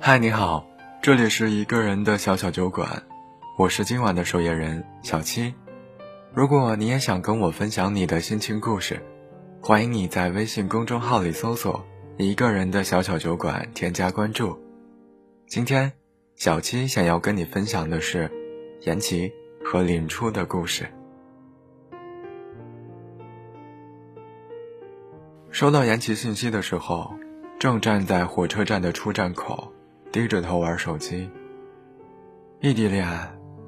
嗨，你好，这里是一个人的小小酒馆，我是今晚的守夜人小七。如果你也想跟我分享你的心情故事，欢迎你在微信公众号里搜索“一个人的小小酒馆”，添加关注。今天，小七想要跟你分享的是言琪和林初的故事。收到言琪信息的时候，正站在火车站的出站口，低着头玩手机。异地恋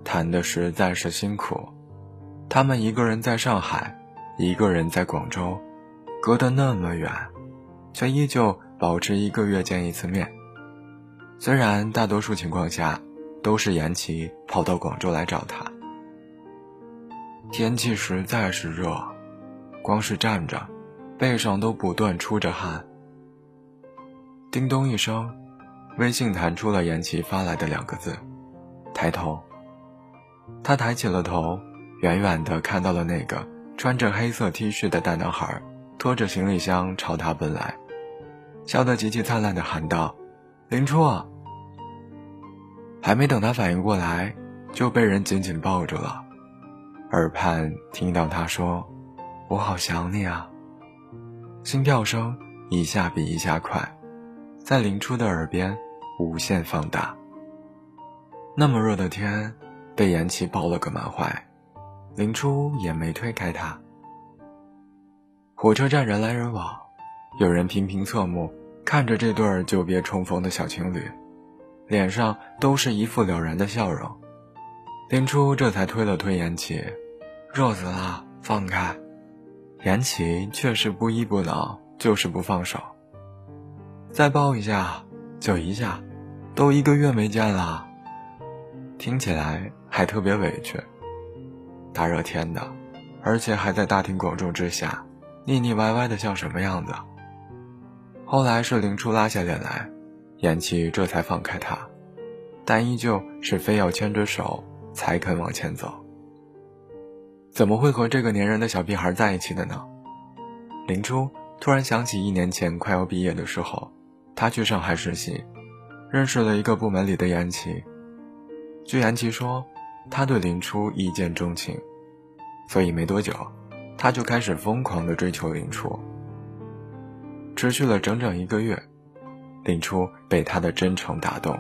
谈的实在是辛苦，他们一个人在上海，一个人在广州，隔得那么远，却依旧保持一个月见一次面。虽然大多数情况下，都是延期跑到广州来找他。天气实在是热，光是站着。背上都不断出着汗。叮咚一声，微信弹出了言琪发来的两个字：“抬头。”他抬起了头，远远的看到了那个穿着黑色 T 恤的大男孩，拖着行李箱朝他奔来，笑得极其灿烂的喊道：“林初啊！”还没等他反应过来，就被人紧紧抱住了，耳畔听到他说：“我好想你啊。”心跳声一下比一下快，在林初的耳边无限放大。那么热的天，被言琪抱了个满怀，林初也没推开他。火车站人来人往，有人频频侧目看着这对儿久别重逢的小情侣，脸上都是一副了然的笑容。林初这才推了推言琪：“热死了，放开。”言琪却是不依不挠，就是不放手。再抱一下，就一下，都一个月没见了。听起来还特别委屈。大热天的，而且还在大庭广众之下，腻腻歪歪的像什么样子？后来是林初拉下脸来，言琪这才放开他，但依旧是非要牵着手才肯往前走。怎么会和这个粘人的小屁孩在一起的呢？林初突然想起一年前快要毕业的时候，他去上海实习，认识了一个部门里的言琪。据言琪说，他对林初一见钟情，所以没多久，他就开始疯狂的追求林初。持续了整整一个月，林初被他的真诚打动，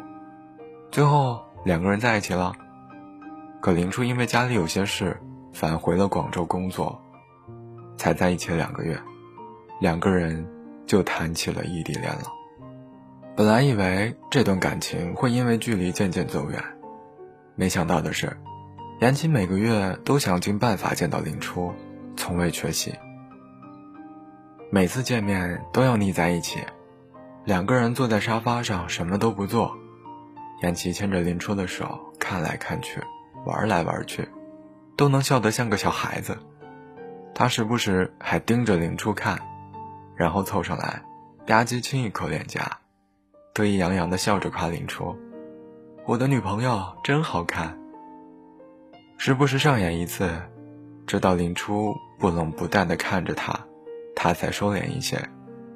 最后两个人在一起了。可林初因为家里有些事。返回了广州工作，才在一起两个月，两个人就谈起了异地恋了。本来以为这段感情会因为距离渐渐走远，没想到的是，言琪每个月都想尽办法见到林初，从未缺席。每次见面都要腻在一起，两个人坐在沙发上什么都不做，言琪牵着林初的手看来看去，玩来玩去。都能笑得像个小孩子，他时不时还盯着林初看，然后凑上来，吧唧亲一口脸颊，得意洋洋地笑着夸林初：“我的女朋友真好看。”时不时上演一次，直到林初不冷不淡地看着他，他才收敛一些，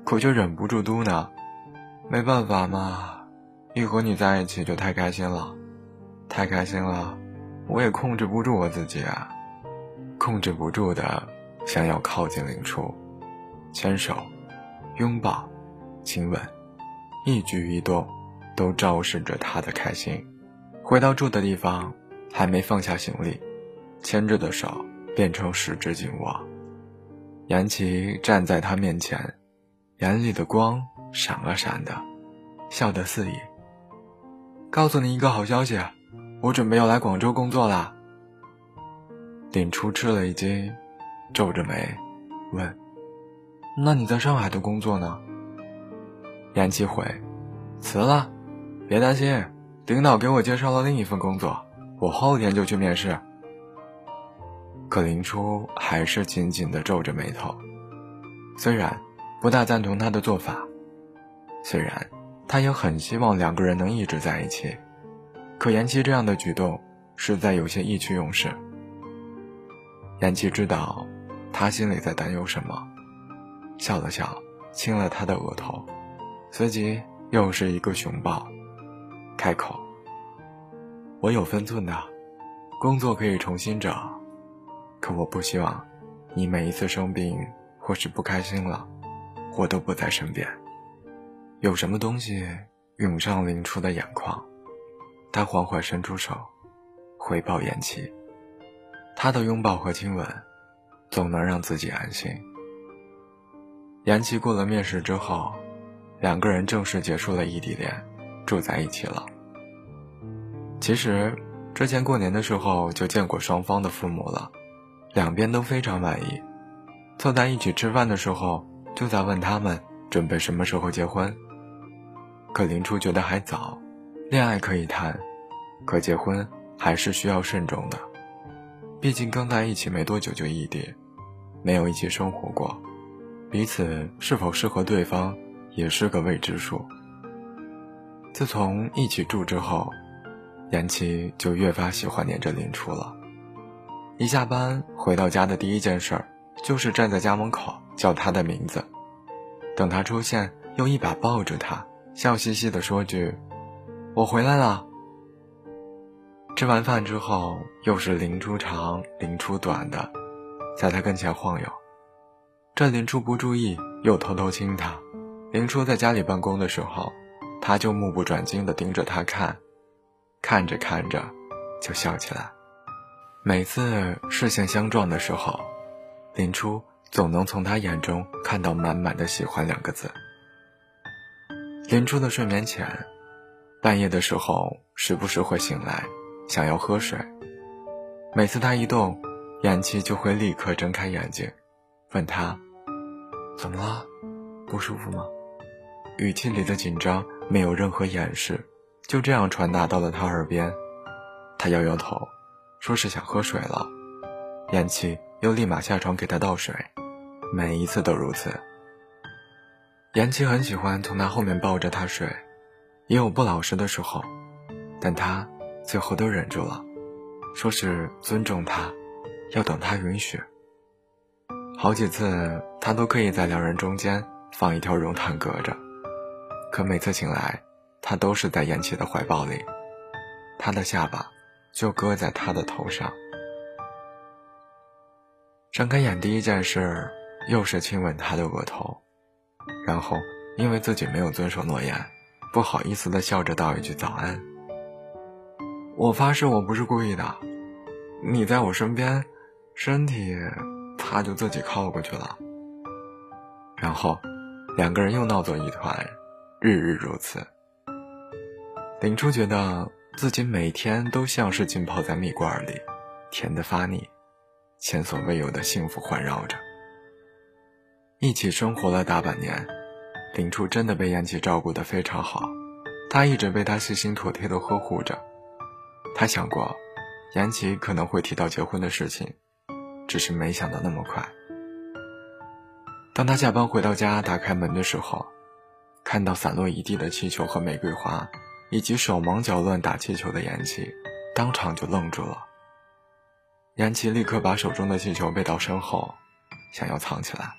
可却忍不住嘟囔：“没办法嘛，一和你在一起就太开心了，太开心了。”我也控制不住我自己啊，控制不住的想要靠近林初，牵手、拥抱、亲吻，一举一动都昭示着他的开心。回到住的地方，还没放下行李，牵着的手变成十指紧握。杨琪站在他面前，眼里的光闪了闪的，笑得肆意。告诉你一个好消息。我准备要来广州工作啦。林初吃了一惊，皱着眉问：“那你在上海的工作呢？”严琪回：“辞了，别担心，领导给我介绍了另一份工作，我后天就去面试。”可林初还是紧紧的皱着眉头，虽然不大赞同他的做法，虽然他也很希望两个人能一直在一起。可言琪这样的举动，实在有些意气用事。言琪知道，他心里在担忧什么，笑了笑，亲了他的额头，随即又是一个熊抱，开口：“我有分寸的，工作可以重新找，可我不希望你每一次生病或是不开心了，我都不在身边。”有什么东西涌上林初的眼眶，他缓缓伸出手，回报言琪。他的拥抱和亲吻，总能让自己安心。言琪过了面试之后，两个人正式结束了异地恋，住在一起了。其实之前过年的时候就见过双方的父母了，两边都非常满意。坐在一起吃饭的时候，就在问他们准备什么时候结婚。可林初觉得还早，恋爱可以谈，可结婚还是需要慎重的。毕竟刚在一起没多久就异地，没有一起生活过，彼此是否适合对方也是个未知数。自从一起住之后，言琪就越发喜欢黏着林初了。一下班回到家的第一件事儿，就是站在家门口叫他的名字，等他出现，又一把抱着他。笑嘻嘻地说句：“我回来了。”吃完饭之后，又是林初长林初短的，在他跟前晃悠。这林初不注意，又偷偷亲他。林初在家里办公的时候，他就目不转睛地盯着他看，看着看着，就笑起来。每次视线相撞的时候，林初总能从他眼中看到满满的喜欢两个字。林初的睡眠浅，半夜的时候时不时会醒来，想要喝水。每次他一动，眼琪就会立刻睁开眼睛，问他：“怎么了？不舒服吗？”语气里的紧张没有任何掩饰，就这样传达到了他耳边。他摇摇头，说是想喝水了。眼琪又立马下床给他倒水，每一次都如此。言七很喜欢从他后面抱着他睡，也有不老实的时候，但他最后都忍住了，说是尊重他，要等他允许。好几次他都可以在两人中间放一条绒毯隔着，可每次醒来，他都是在言琪的怀抱里，他的下巴就搁在他的头上。睁开眼第一件事，又是亲吻他的额头。然后，因为自己没有遵守诺言，不好意思的笑着道一句早安。我发誓我不是故意的，你在我身边，身体他就自己靠过去了。然后，两个人又闹作一团，日日如此。林初觉得自己每天都像是浸泡在蜜罐里，甜得发腻，前所未有的幸福环绕着。一起生活了大半年，林初真的被言琪照顾得非常好，他一直被他细心妥帖地呵护着。他想过，言琪可能会提到结婚的事情，只是没想到那么快。当他下班回到家，打开门的时候，看到散落一地的气球和玫瑰花，以及手忙脚乱打气球的言琪，当场就愣住了。言琪立刻把手中的气球背到身后，想要藏起来。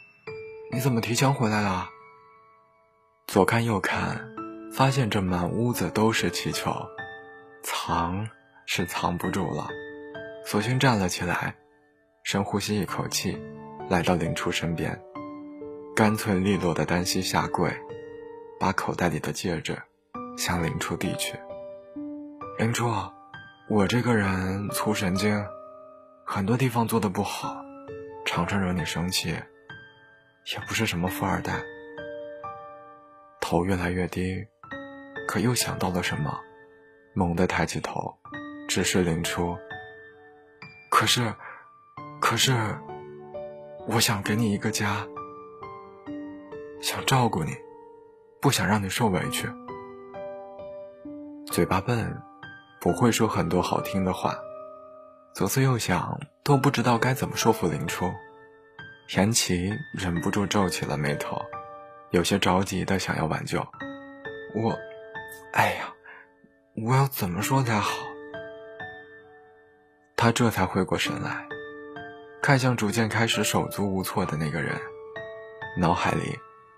你怎么提前回来了？左看右看，发现这满屋子都是气球，藏是藏不住了，索性站了起来，深呼吸一口气，来到林初身边，干脆利落的单膝下跪，把口袋里的戒指向林初递去。林初，我这个人粗神经，很多地方做的不好，常常惹你生气。也不是什么富二代，头越来越低，可又想到了什么，猛地抬起头，直视林初。可是，可是，我想给你一个家，想照顾你，不想让你受委屈。嘴巴笨，不会说很多好听的话，左思右想都不知道该怎么说服林初。田琪忍不住皱起了眉头，有些着急的想要挽救。我，哎呀，我要怎么说才好？他这才回过神来，看向逐渐开始手足无措的那个人，脑海里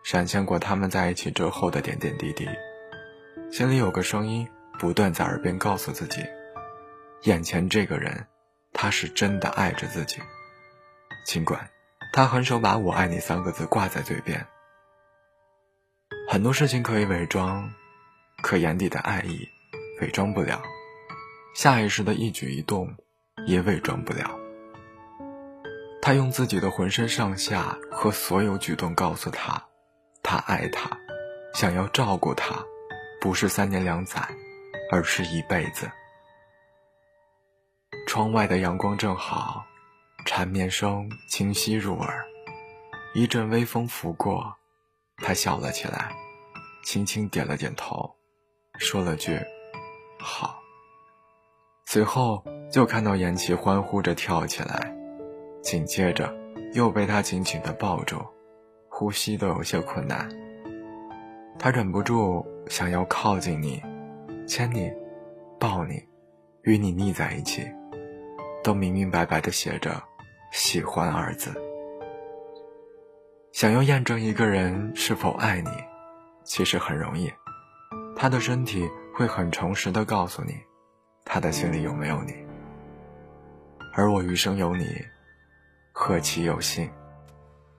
闪现过他们在一起之后的点点滴滴，心里有个声音不断在耳边告诉自己，眼前这个人，他是真的爱着自己。尽管他很少把我爱你三个字挂在嘴边，很多事情可以伪装，可眼底的爱意伪装不了，下意识的一举一动也伪装不了。他用自己的浑身上下和所有举动告诉他，他爱他，想要照顾他，不是三年两载。而是一辈子。窗外的阳光正好，缠绵声清晰入耳。一阵微风拂过，他笑了起来，轻轻点了点头，说了句“好”。随后就看到颜琪欢呼着跳起来，紧接着又被他紧紧的抱住，呼吸都有些困难。他忍不住想要靠近你。牵你，抱你，与你腻在一起，都明明白白的写着“喜欢”二字。想要验证一个人是否爱你，其实很容易，他的身体会很诚实的告诉你，他的心里有没有你。而我余生有你，何其有幸。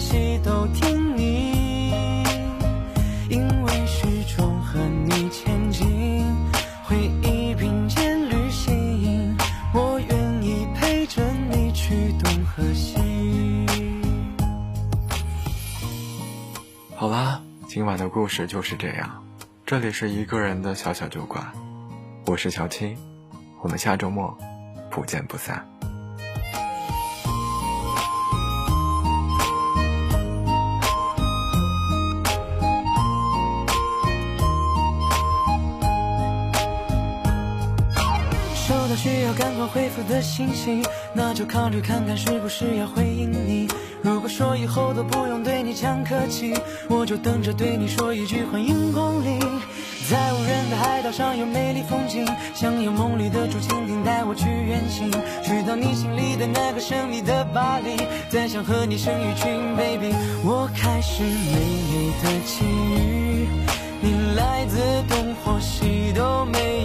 的关。都听你，因为始终和你前进，回忆并肩旅行，我愿意陪着你去东和西。好啦，今晚的故事就是这样。这里是一个人的小小酒馆，我是小七，我们下周末不见不散。赶快回复的信息，那就考虑看看是不是要回应你。如果说以后都不用对你讲客气，我就等着对你说一句欢迎光临。在无人的海岛上有美丽风景，想有梦里的竹蜻蜓带我去远行，去到你心里的那个神秘的巴黎，再想和你生一群 baby。我开始美丽的际遇，你来自东或西都没